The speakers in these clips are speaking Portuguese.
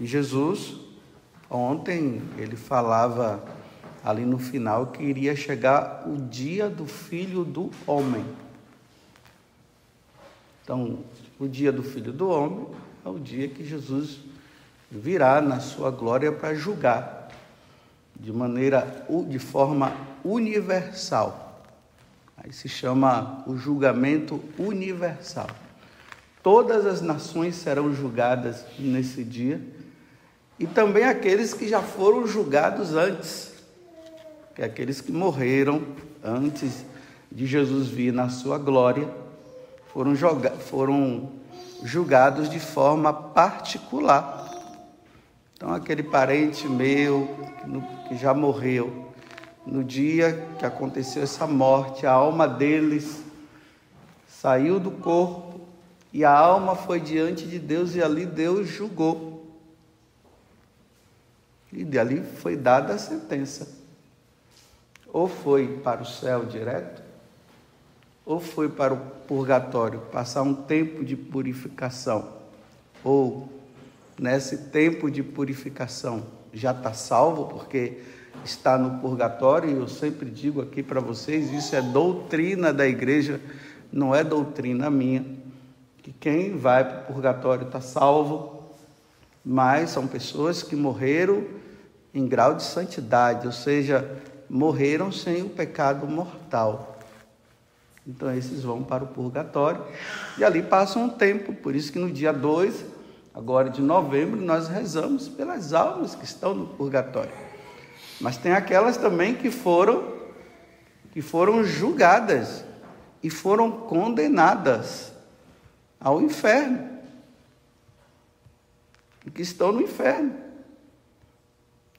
E Jesus, ontem, ele falava ali no final que iria chegar o dia do filho do homem. Então, o dia do filho do homem é o dia que Jesus virá na sua glória para julgar de maneira de forma universal. Aí se chama o julgamento universal. Todas as nações serão julgadas nesse dia e também aqueles que já foram julgados antes, que é aqueles que morreram antes de Jesus vir na sua glória, foram, foram julgados de forma particular. Então, aquele parente meu que já morreu, no dia que aconteceu essa morte, a alma deles saiu do corpo e a alma foi diante de Deus e ali Deus julgou. E dali foi dada a sentença. Ou foi para o céu direto, ou foi para o purgatório, passar um tempo de purificação. Ou nesse tempo de purificação já está salvo, porque está no purgatório, e eu sempre digo aqui para vocês: isso é doutrina da igreja, não é doutrina minha. Que quem vai para o purgatório está salvo, mas são pessoas que morreram em grau de santidade, ou seja, morreram sem o pecado mortal. Então esses vão para o purgatório e ali passam um tempo, por isso que no dia 2, agora de novembro, nós rezamos pelas almas que estão no purgatório. Mas tem aquelas também que foram que foram julgadas e foram condenadas ao inferno. Que estão no inferno.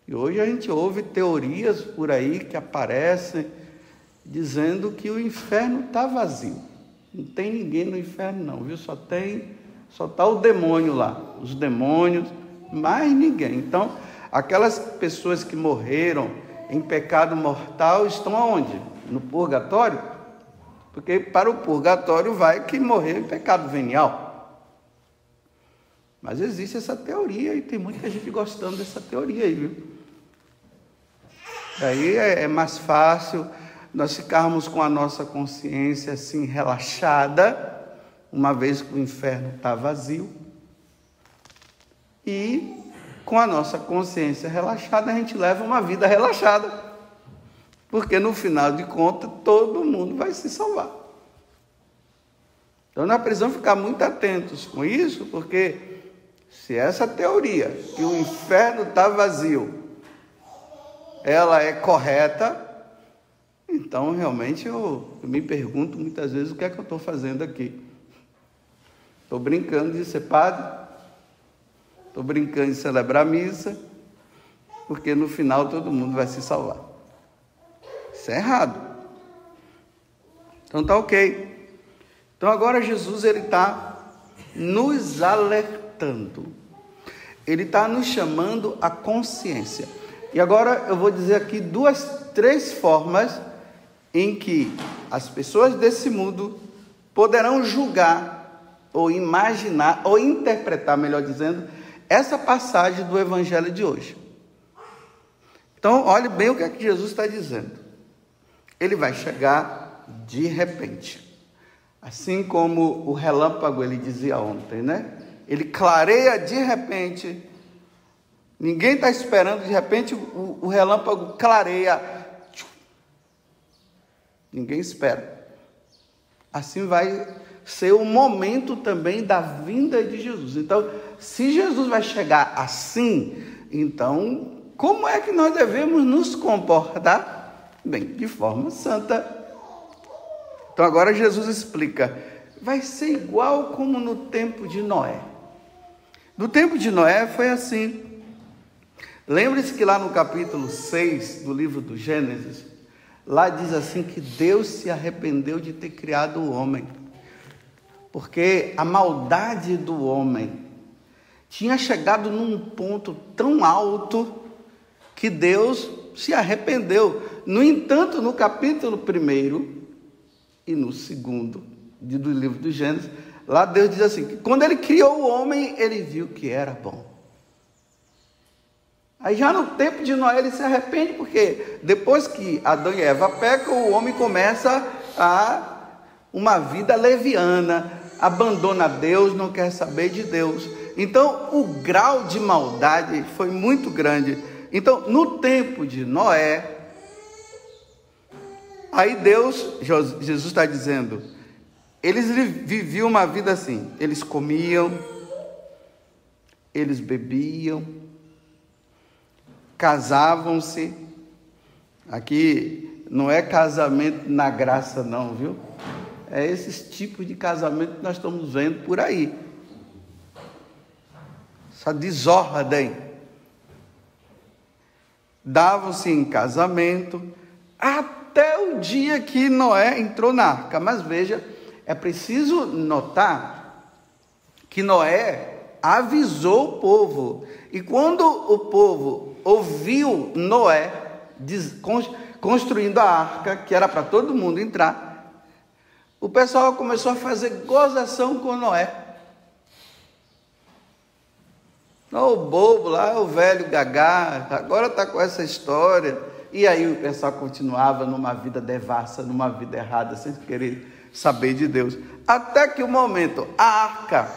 E hoje a gente ouve teorias por aí que aparecem dizendo que o inferno está vazio. Não tem ninguém no inferno não, viu? Só tem, só está o demônio lá, os demônios, mais ninguém. Então, aquelas pessoas que morreram em pecado mortal estão aonde? No purgatório? Porque para o purgatório vai que morreu em pecado venial. Mas existe essa teoria e tem muita gente gostando dessa teoria aí, viu? Aí é, é mais fácil nós ficarmos com a nossa consciência assim relaxada, uma vez que o inferno está vazio. E com a nossa consciência relaxada, a gente leva uma vida relaxada. Porque no final de contas, todo mundo vai se salvar. Então nós precisamos ficar muito atentos com isso, porque se essa teoria que o inferno está vazio ela é correta, então realmente eu, eu me pergunto muitas vezes o que é que eu estou fazendo aqui. Estou brincando de ser padre, estou brincando de celebrar missa, porque no final todo mundo vai se salvar. Isso é errado. Então tá ok. Então agora Jesus ele está nos alertando. Ele está nos chamando à consciência. E agora eu vou dizer aqui duas, três formas em que as pessoas desse mundo poderão julgar, ou imaginar, ou interpretar, melhor dizendo, essa passagem do Evangelho de hoje. Então, olhe bem o que é que Jesus está dizendo. Ele vai chegar de repente. Assim como o relâmpago ele dizia ontem, né? Ele clareia de repente Ninguém está esperando, de repente o, o relâmpago clareia. Ninguém espera. Assim vai ser o momento também da vinda de Jesus. Então, se Jesus vai chegar assim, então como é que nós devemos nos comportar? Bem, de forma santa. Então agora Jesus explica: vai ser igual como no tempo de Noé. No tempo de Noé foi assim. Lembre-se que lá no capítulo 6 do livro do Gênesis, lá diz assim que Deus se arrependeu de ter criado o homem, porque a maldade do homem tinha chegado num ponto tão alto que Deus se arrependeu. No entanto, no capítulo 1 e no segundo do livro do Gênesis, lá Deus diz assim: quando ele criou o homem, ele viu que era bom. Aí já no tempo de Noé ele se arrepende, porque depois que Adão e Eva pecam, o homem começa a uma vida leviana, abandona Deus, não quer saber de Deus. Então o grau de maldade foi muito grande. Então, no tempo de Noé, aí Deus, Jesus está dizendo, eles viviam uma vida assim: eles comiam, eles bebiam, casavam-se. Aqui não é casamento na graça, não, viu? É esses tipos de casamento que nós estamos vendo por aí. Essa desordem. Davam-se em casamento até o dia que Noé entrou na arca. Mas veja, é preciso notar que Noé avisou o povo. E quando o povo ouviu Noé construindo a arca, que era para todo mundo entrar, o pessoal começou a fazer gozação com Noé. o bobo lá, o velho gagá, agora está com essa história. E aí o pessoal continuava numa vida devassa, numa vida errada, sem querer saber de Deus. Até que o momento, a arca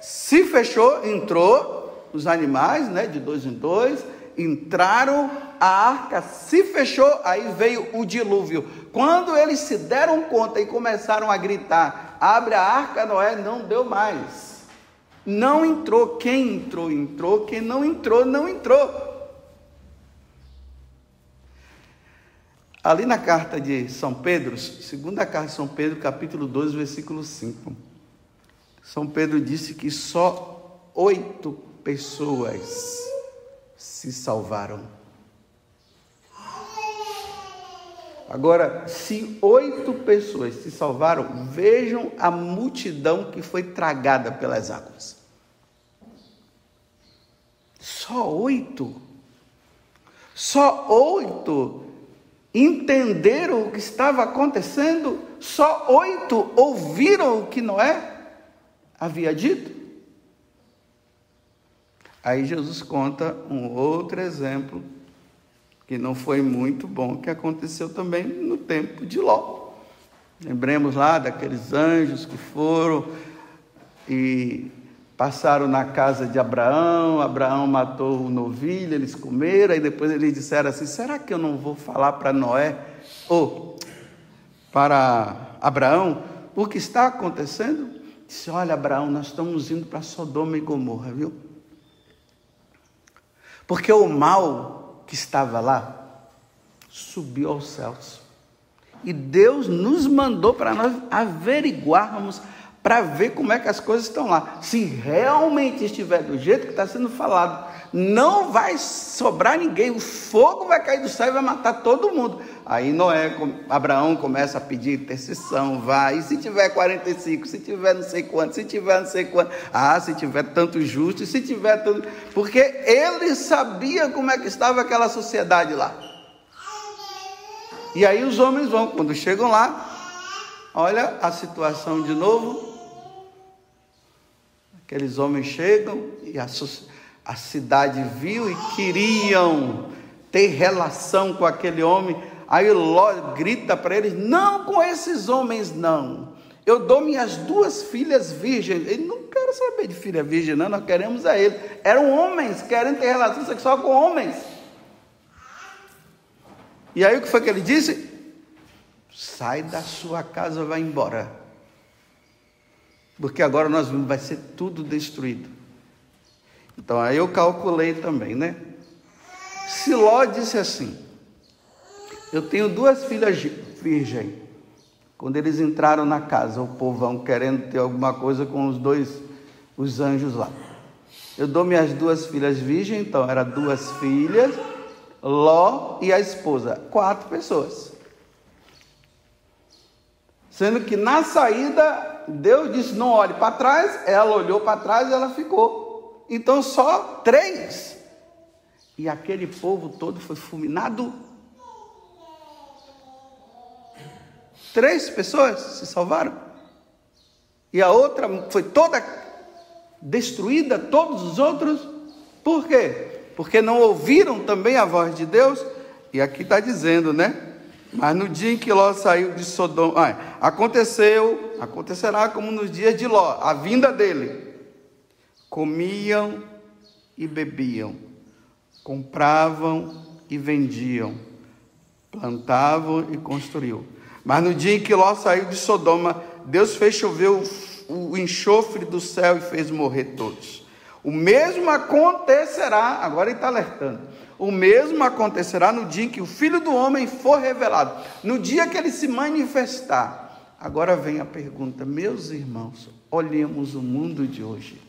se fechou, entrou os animais, né, de dois em dois, entraram, a arca se fechou, aí veio o dilúvio. Quando eles se deram conta e começaram a gritar: abre a arca, Noé, não deu mais. Não entrou. Quem entrou, entrou. Quem não entrou, não entrou. Ali na carta de São Pedro, segunda carta de São Pedro, capítulo 12, versículo 5. São Pedro disse que só oito pessoas se salvaram. Agora, se oito pessoas se salvaram, vejam a multidão que foi tragada pelas águas. Só oito. Só oito entenderam o que estava acontecendo. Só oito ouviram o que Noé havia dito. Aí Jesus conta um outro exemplo que não foi muito bom, que aconteceu também no tempo de Ló. Lembremos lá daqueles anjos que foram e passaram na casa de Abraão, Abraão matou o novilho, eles comeram, e depois eles disseram assim: será que eu não vou falar para Noé ou para Abraão o que está acontecendo? Disse: Olha, Abraão, nós estamos indo para Sodoma e Gomorra, viu? Porque o mal que estava lá subiu aos céus. E Deus nos mandou para nós averiguarmos, para ver como é que as coisas estão lá. Se realmente estiver do jeito que está sendo falado, não vai sobrar ninguém, o fogo vai cair do céu e vai matar todo mundo. Aí Noé, Abraão começa a pedir intercessão, vai, e se tiver 45, se tiver não sei quanto, se tiver não sei quanto, ah, se tiver tanto justo, se tiver tanto, porque ele sabia como é que estava aquela sociedade lá. E aí os homens vão, quando chegam lá, olha a situação de novo, aqueles homens chegam e a a cidade viu e queriam ter relação com aquele homem. Aí Ló grita para eles: Não com esses homens, não. Eu dou minhas duas filhas virgens. Ele não quer saber de filha virgem, não. Nós queremos a ele. Eram homens querendo ter relação sexual com homens. E aí o que foi que ele disse? Sai da sua casa, vai embora. Porque agora nós vamos, vai ser tudo destruído. Então aí eu calculei também, né? Se Ló disse assim: Eu tenho duas filhas virgens. Quando eles entraram na casa, o povão querendo ter alguma coisa com os dois, os anjos lá. Eu dou minhas duas filhas virgens, então eram duas filhas, Ló e a esposa, quatro pessoas. Sendo que na saída, Deus disse: Não olhe para trás. Ela olhou para trás e ela ficou. Então só três. E aquele povo todo foi fulminado. Três pessoas se salvaram. E a outra foi toda destruída, todos os outros. Por quê? Porque não ouviram também a voz de Deus? E aqui está dizendo, né? Mas no dia em que Ló saiu de Sodoma, aconteceu, acontecerá como nos dias de Ló, a vinda dele. Comiam e bebiam, compravam e vendiam, plantavam e construíam. Mas no dia em que Ló saiu de Sodoma, Deus fez chover o, o enxofre do céu e fez morrer todos. O mesmo acontecerá, agora ele está alertando. O mesmo acontecerá no dia em que o Filho do Homem for revelado, no dia que ele se manifestar. Agora vem a pergunta, meus irmãos, olhemos o mundo de hoje.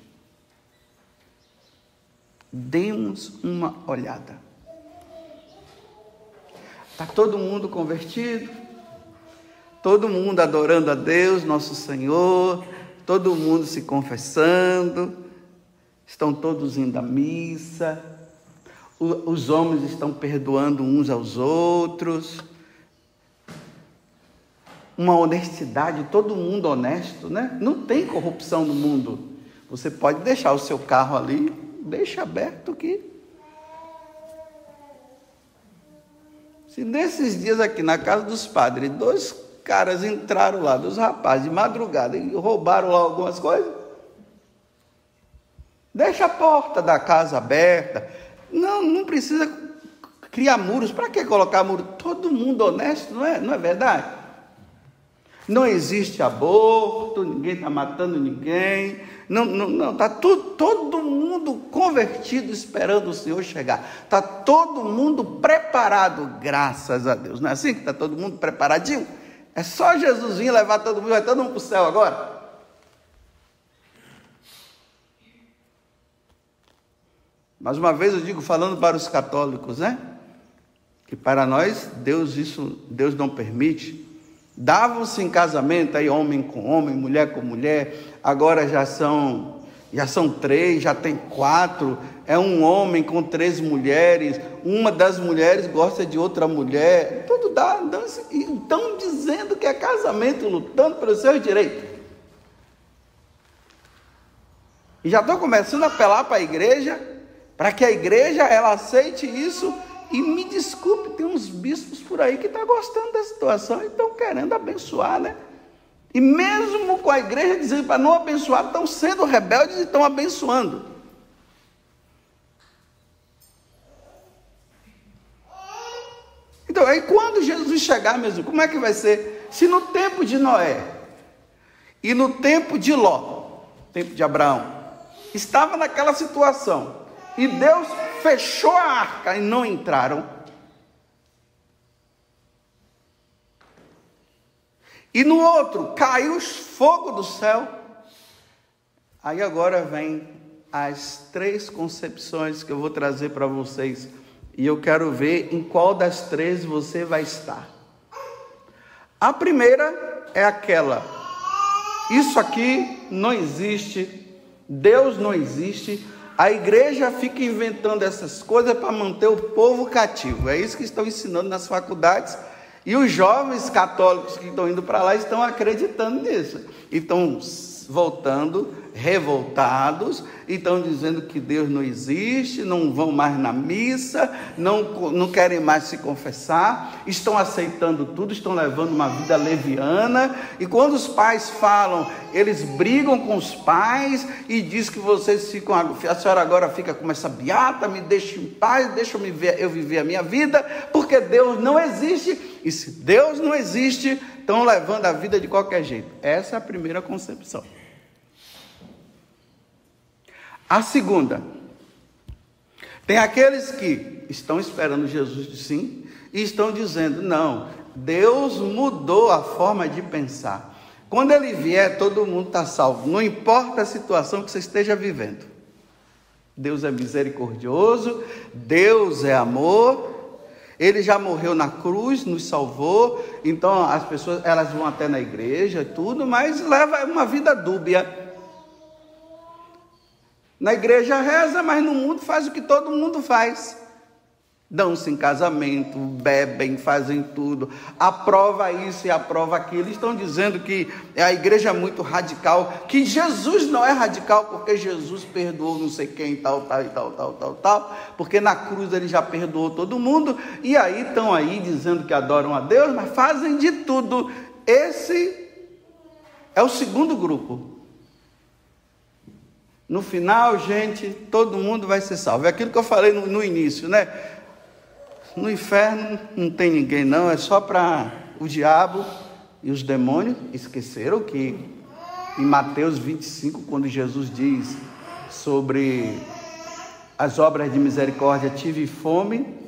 Demos uma olhada. Está todo mundo convertido? Todo mundo adorando a Deus, nosso Senhor, todo mundo se confessando, estão todos indo à missa, os homens estão perdoando uns aos outros, uma honestidade, todo mundo honesto, né? Não tem corrupção no mundo. Você pode deixar o seu carro ali, deixa aberto que. Se nesses dias aqui na casa dos padres, dois caras entraram lá, dos rapazes, de madrugada, e roubaram lá algumas coisas, deixa a porta da casa aberta. Não, não precisa criar muros. Para que colocar muro? Todo mundo honesto, não é, não é verdade? Não existe aborto, ninguém está matando ninguém. Não, não, não, está todo mundo convertido esperando o Senhor chegar. Está todo mundo preparado, graças a Deus. Não é assim que está todo mundo preparadinho? É só Jesus vir levar todo mundo, vai todo mundo para o céu agora. Mais uma vez eu digo, falando para os católicos, né? Que para nós, Deus isso, Deus não permite. Davam-se em casamento aí homem com homem, mulher com mulher, agora já são já são três, já tem quatro, é um homem com três mulheres, uma das mulheres gosta de outra mulher, tudo dá, estão dizendo que é casamento, lutando pelos seus direitos. E já estão começando a apelar para a igreja para que a igreja ela aceite isso e me desculpe, tem uns bispos por aí que estão tá gostando da situação e estão querendo abençoar, né? E mesmo com a igreja dizendo para não abençoar, estão sendo rebeldes e estão abençoando. Então, aí quando Jesus chegar mesmo, como é que vai ser? Se no tempo de Noé e no tempo de Ló, tempo de Abraão, estava naquela situação, e Deus fechou a arca e não entraram. E no outro caiu fogo do céu. Aí agora vem as três concepções que eu vou trazer para vocês. E eu quero ver em qual das três você vai estar. A primeira é aquela: isso aqui não existe, Deus não existe, a igreja fica inventando essas coisas para manter o povo cativo. É isso que estão ensinando nas faculdades. E os jovens católicos que estão indo para lá estão acreditando nisso. E estão voltando revoltados e estão dizendo que Deus não existe, não vão mais na missa, não, não querem mais se confessar, estão aceitando tudo, estão levando uma vida leviana. E quando os pais falam, eles brigam com os pais e diz que vocês ficam, a senhora agora fica com essa beata, me deixa em paz, deixa eu, me ver, eu viver a minha vida, porque Deus não existe. E se Deus não existe, estão levando a vida de qualquer jeito. Essa é a primeira concepção. A segunda, tem aqueles que estão esperando Jesus de sim e estão dizendo: não, Deus mudou a forma de pensar. Quando ele vier, todo mundo está salvo, não importa a situação que você esteja vivendo. Deus é misericordioso, Deus é amor, ele já morreu na cruz, nos salvou, então as pessoas elas vão até na igreja, tudo, mas leva uma vida dúbia. Na igreja reza, mas no mundo faz o que todo mundo faz. dão-se em casamento, bebem, fazem tudo, aprova isso e aprova aquilo. Estão dizendo que a igreja é muito radical, que Jesus não é radical porque Jesus perdoou não sei quem, tal, tal tal, tal, tal, tal, porque na cruz ele já perdoou todo mundo, e aí estão aí dizendo que adoram a Deus, mas fazem de tudo. Esse é o segundo grupo. No final, gente, todo mundo vai ser salvo. É aquilo que eu falei no, no início, né? No inferno não tem ninguém, não, é só para o diabo e os demônios. Esqueceram que em Mateus 25, quando Jesus diz sobre as obras de misericórdia, tive fome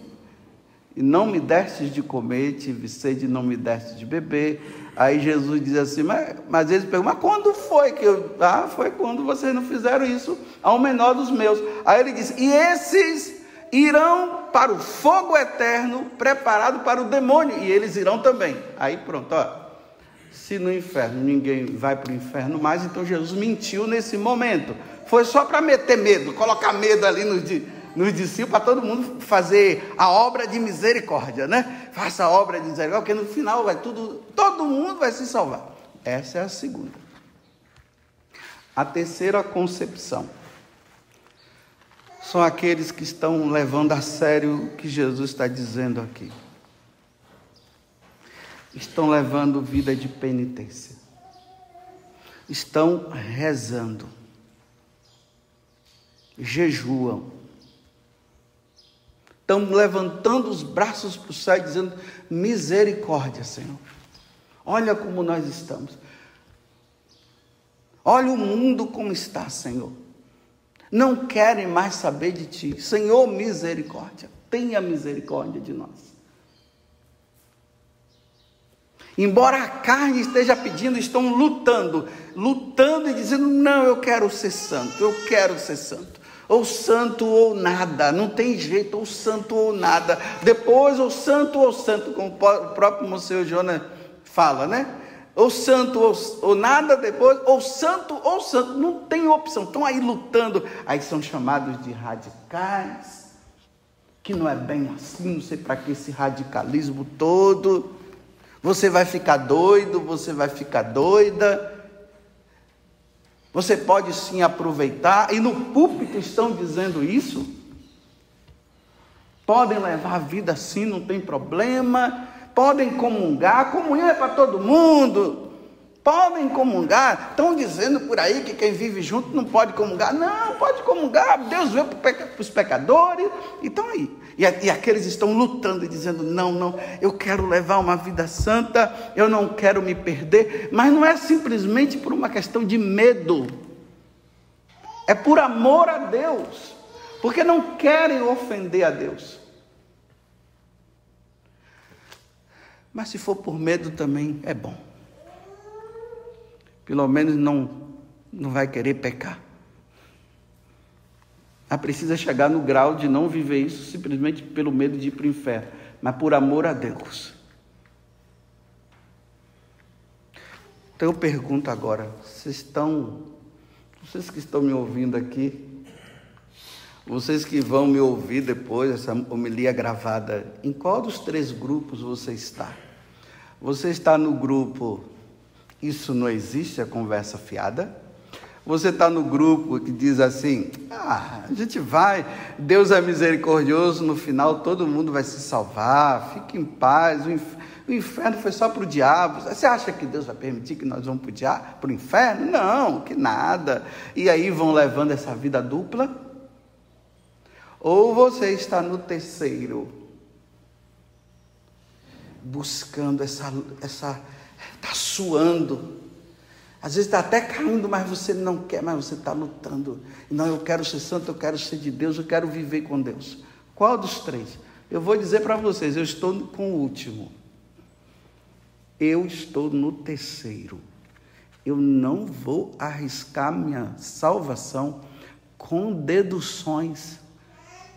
e não me destes de comer, tive sede e não me destes de beber. Aí Jesus diz assim, mas, mas eles perguntam, mas quando foi que eu. Ah, foi quando vocês não fizeram isso ao menor dos meus. Aí ele diz, e esses irão para o fogo eterno preparado para o demônio, e eles irão também. Aí pronto, ó. Se no inferno ninguém vai para o inferno mais, então Jesus mentiu nesse momento. Foi só para meter medo, colocar medo ali nos, nos discípulos, para todo mundo fazer a obra de misericórdia, né? Faça a obra de misericórdia, porque no final vai tudo, todo mundo vai se salvar. Essa é a segunda. A terceira concepção são aqueles que estão levando a sério o que Jesus está dizendo aqui. Estão levando vida de penitência. Estão rezando. Jejuam. Estão levantando os braços para o céu e dizendo: Misericórdia, Senhor. Olha como nós estamos. Olha o mundo como está, Senhor não querem mais saber de ti. Senhor, misericórdia, tenha misericórdia de nós. Embora a carne esteja pedindo, estão lutando, lutando e dizendo: não, eu quero ser santo, eu quero ser santo. Ou santo ou nada, não tem jeito, ou santo ou nada. Depois, ou santo ou santo, como o próprio Monsenhor Jonas fala, né? ou santo ou, ou, nada depois, ou santo ou santo, não tem opção, estão aí lutando, aí são chamados de radicais, que não é bem assim, não sei para que esse radicalismo todo, você vai ficar doido, você vai ficar doida, você pode sim aproveitar, e no púlpito estão dizendo isso, podem levar a vida assim, não tem problema, podem comungar, comunhão é para todo mundo, podem comungar. Estão dizendo por aí que quem vive junto não pode comungar. Não, pode comungar, Deus veio para os pecadores, e estão aí. E, e aqueles estão lutando e dizendo: não, não, eu quero levar uma vida santa, eu não quero me perder, mas não é simplesmente por uma questão de medo, é por amor a Deus, porque não querem ofender a Deus. Mas se for por medo também é bom. Pelo menos não, não vai querer pecar. Mas precisa chegar no grau de não viver isso simplesmente pelo medo de ir para o inferno, mas por amor a Deus. Então eu pergunto agora, vocês estão, vocês que estão me ouvindo aqui, vocês que vão me ouvir depois, essa homilia gravada, em qual dos três grupos você está? Você está no grupo Isso não existe, a conversa fiada? Você está no grupo que diz assim: ah, a gente vai, Deus é misericordioso, no final todo mundo vai se salvar, fique em paz, o inferno foi só para o diabo. Você acha que Deus vai permitir que nós vamos para o inferno? Não, que nada. E aí vão levando essa vida dupla? Ou você está no terceiro, buscando essa, essa, está suando. Às vezes está até caindo, mas você não quer, mas você está lutando. Não, eu quero ser santo, eu quero ser de Deus, eu quero viver com Deus. Qual dos três? Eu vou dizer para vocês, eu estou com o último. Eu estou no terceiro. Eu não vou arriscar minha salvação com deduções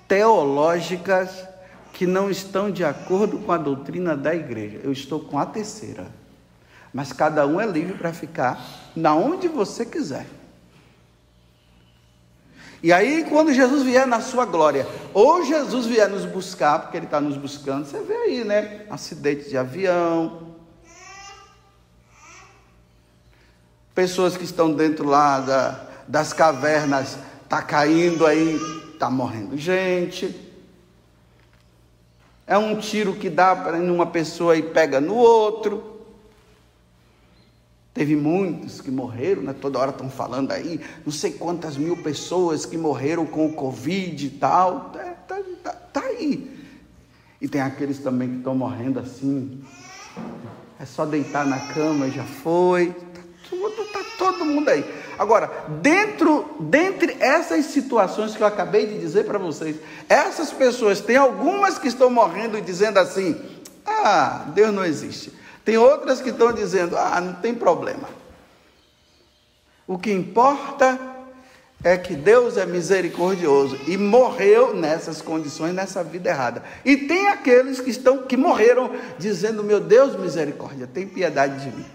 teológicas que não estão de acordo com a doutrina da igreja. Eu estou com a terceira. Mas cada um é livre para ficar na onde você quiser. E aí, quando Jesus vier na sua glória, ou Jesus vier nos buscar, porque Ele está nos buscando, você vê aí, né? Acidente de avião, pessoas que estão dentro lá da, das cavernas, está caindo aí, está morrendo gente. É um tiro que dá para uma pessoa e pega no outro. Teve muitos que morreram, né? toda hora estão falando aí, não sei quantas mil pessoas que morreram com o Covid e tal. Tá, tá, tá, tá aí. E tem aqueles também que estão morrendo assim. É só deitar na cama e já foi. Tá tudo, tá todo mundo aí. Agora, dentro, dentre essas situações que eu acabei de dizer para vocês, essas pessoas, tem algumas que estão morrendo e dizendo assim: ah, Deus não existe. Tem outras que estão dizendo: ah, não tem problema. O que importa é que Deus é misericordioso e morreu nessas condições, nessa vida errada. E tem aqueles que estão que morreram dizendo: "Meu Deus, misericórdia, tem piedade de mim".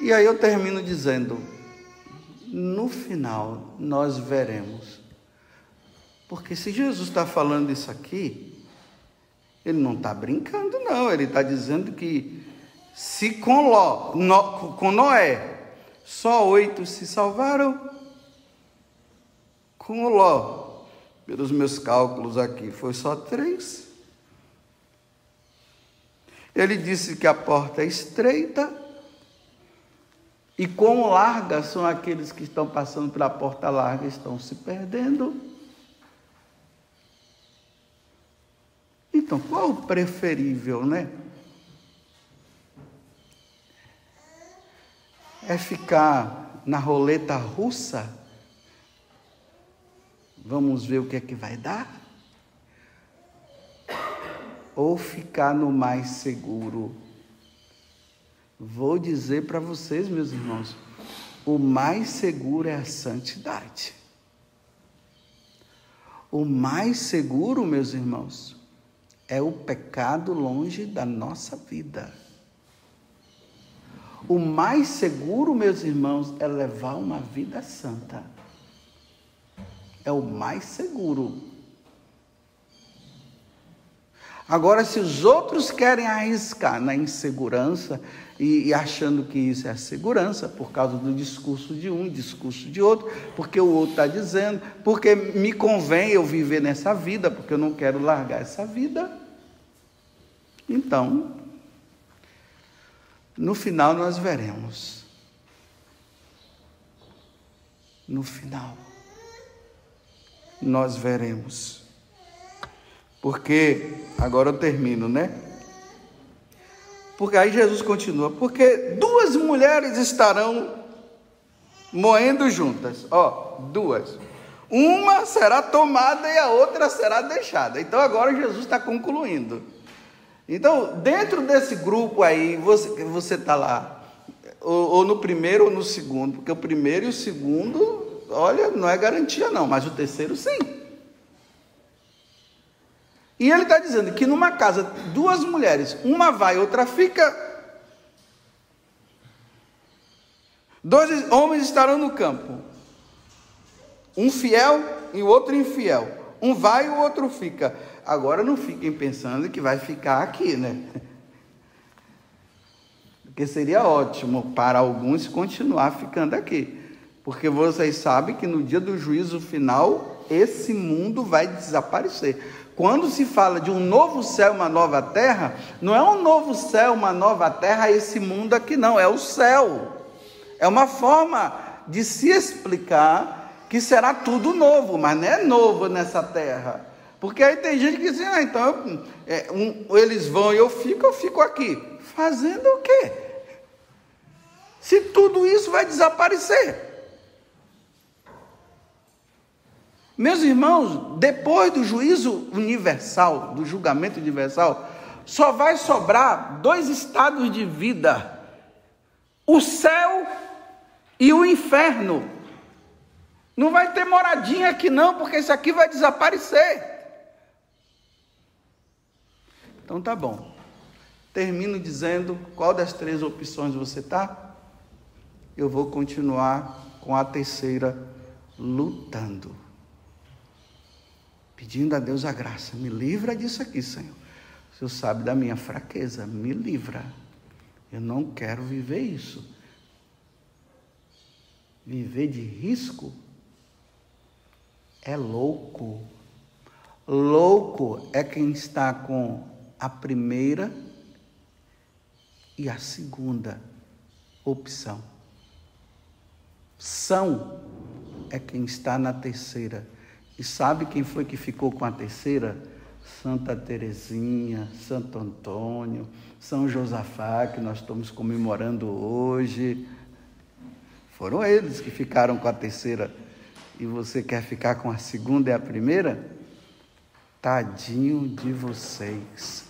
E aí eu termino dizendo: no final nós veremos. Porque se Jesus está falando isso aqui, ele não está brincando, não. Ele está dizendo que se com, Ló, no, com Noé só oito se salvaram, com Ló, pelos meus cálculos aqui, foi só três. Ele disse que a porta é estreita e quão larga são aqueles que estão passando pela porta larga estão se perdendo. Então, qual o preferível, né? É ficar na roleta russa? Vamos ver o que é que vai dar? Ou ficar no mais seguro? Vou dizer para vocês, meus irmãos, o mais seguro é a santidade. O mais seguro, meus irmãos, é o pecado longe da nossa vida. O mais seguro, meus irmãos, é levar uma vida santa. É o mais seguro. Agora, se os outros querem arriscar na insegurança e, e, achando que isso é segurança, por causa do discurso de um, discurso de outro, porque o outro está dizendo, porque me convém eu viver nessa vida, porque eu não quero largar essa vida. Então, no final nós veremos. No final, nós veremos. Porque, agora eu termino, né? Porque aí Jesus continua: porque duas mulheres estarão moendo juntas. Ó, duas. Uma será tomada e a outra será deixada. Então agora Jesus está concluindo. Então, dentro desse grupo aí, você está lá, ou, ou, no primeiro ou no segundo, porque o primeiro e o segundo, olha, não é garantia não, mas o terceiro sim. E ele está dizendo que numa casa, duas mulheres, uma vai, outra fica. Dois homens estarão no campo, um fiel e o outro infiel. Um vai e o outro fica. Agora não fiquem pensando que vai ficar aqui, né? Porque seria ótimo para alguns continuar ficando aqui. Porque vocês sabem que no dia do juízo final, esse mundo vai desaparecer. Quando se fala de um novo céu, uma nova terra, não é um novo céu, uma nova terra, esse mundo aqui, não, é o céu. É uma forma de se explicar que será tudo novo, mas não é novo nessa terra. Porque aí tem gente que diz, ah, então é, um, eles vão e eu fico, eu fico aqui. Fazendo o quê? Se tudo isso vai desaparecer. Meus irmãos, depois do juízo universal, do julgamento universal, só vai sobrar dois estados de vida: o céu e o inferno. Não vai ter moradinha aqui, não, porque isso aqui vai desaparecer. Então tá bom. Termino dizendo qual das três opções você está. Eu vou continuar com a terceira lutando. Pedindo a Deus a graça, me livra disso aqui, Senhor. O Senhor sabe da minha fraqueza, me livra. Eu não quero viver isso. Viver de risco é louco. Louco é quem está com a primeira e a segunda opção. São é quem está na terceira. E sabe quem foi que ficou com a terceira? Santa Teresinha, Santo Antônio, São Josafá, que nós estamos comemorando hoje. Foram eles que ficaram com a terceira. E você quer ficar com a segunda e a primeira? Tadinho de vocês.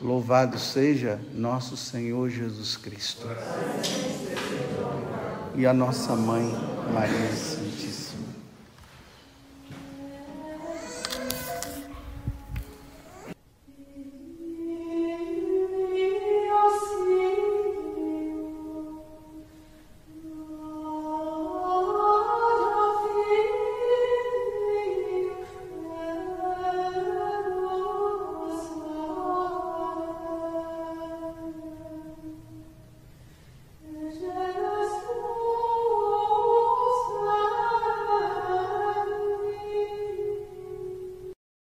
Louvado seja nosso Senhor Jesus Cristo. E a nossa mãe Maria